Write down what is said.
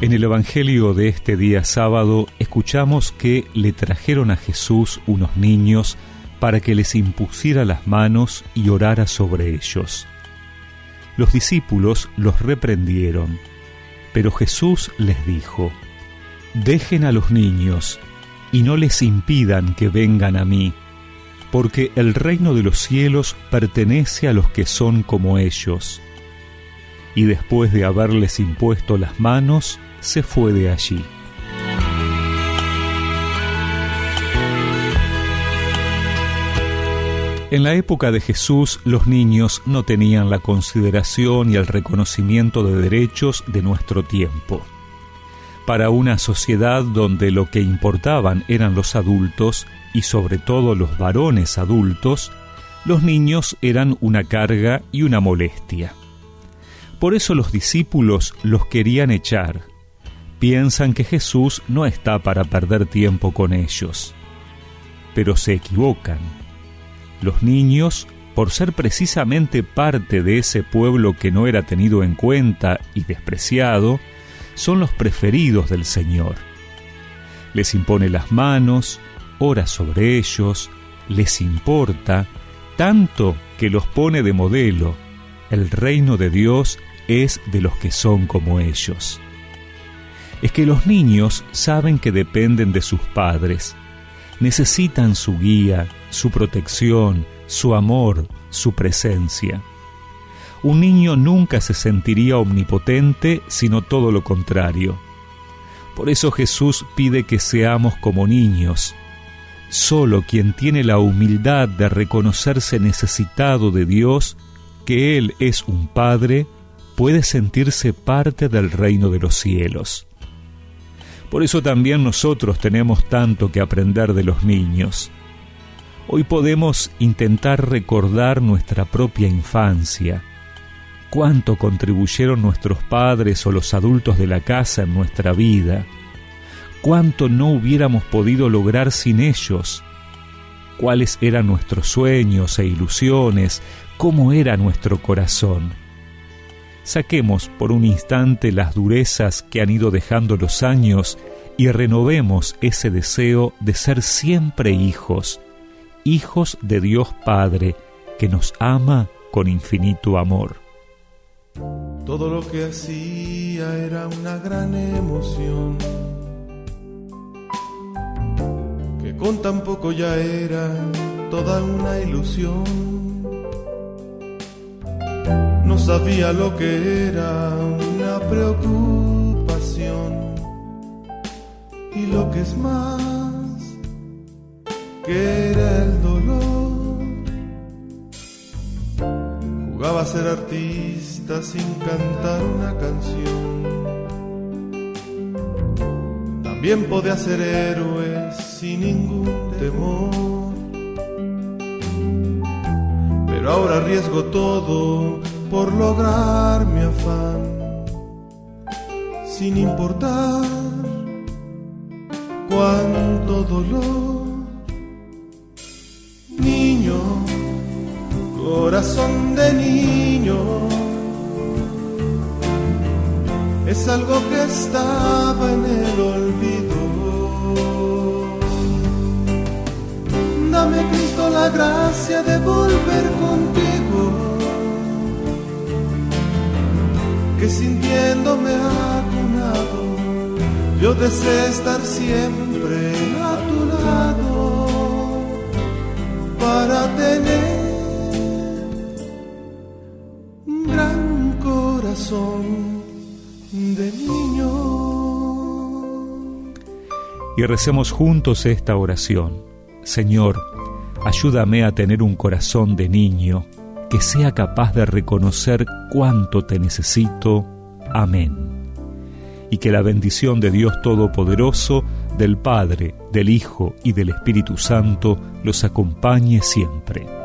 En el Evangelio de este día sábado escuchamos que le trajeron a Jesús unos niños para que les impusiera las manos y orara sobre ellos. Los discípulos los reprendieron, pero Jesús les dijo, Dejen a los niños y no les impidan que vengan a mí, porque el reino de los cielos pertenece a los que son como ellos. Y después de haberles impuesto las manos, se fue de allí. En la época de Jesús los niños no tenían la consideración y el reconocimiento de derechos de nuestro tiempo. Para una sociedad donde lo que importaban eran los adultos y sobre todo los varones adultos, los niños eran una carga y una molestia. Por eso los discípulos los querían echar. Piensan que Jesús no está para perder tiempo con ellos. Pero se equivocan los niños, por ser precisamente parte de ese pueblo que no era tenido en cuenta y despreciado, son los preferidos del Señor. Les impone las manos, ora sobre ellos, les importa, tanto que los pone de modelo. El reino de Dios es de los que son como ellos. Es que los niños saben que dependen de sus padres, necesitan su guía, su protección, su amor, su presencia. Un niño nunca se sentiría omnipotente, sino todo lo contrario. Por eso Jesús pide que seamos como niños. Solo quien tiene la humildad de reconocerse necesitado de Dios, que Él es un Padre, puede sentirse parte del reino de los cielos. Por eso también nosotros tenemos tanto que aprender de los niños. Hoy podemos intentar recordar nuestra propia infancia, cuánto contribuyeron nuestros padres o los adultos de la casa en nuestra vida, cuánto no hubiéramos podido lograr sin ellos, cuáles eran nuestros sueños e ilusiones, cómo era nuestro corazón. Saquemos por un instante las durezas que han ido dejando los años y renovemos ese deseo de ser siempre hijos, hijos de Dios Padre, que nos ama con infinito amor. Todo lo que hacía era una gran emoción, que con tan poco ya era toda una ilusión. No sabía lo que era una preocupación y lo que es más que era el dolor. Jugaba a ser artista sin cantar una canción. También podía ser héroe sin ningún temor. Pero ahora arriesgo todo por lograr mi afán, sin importar cuánto dolor corazón de niño es algo que estaba en el olvido. Dame Cristo la gracia de volver contigo, que sintiéndome acunado, yo deseo estar siempre a tu lado para tener de niño. Y recemos juntos esta oración. Señor, ayúdame a tener un corazón de niño que sea capaz de reconocer cuánto te necesito. Amén. Y que la bendición de Dios Todopoderoso, del Padre, del Hijo y del Espíritu Santo los acompañe siempre.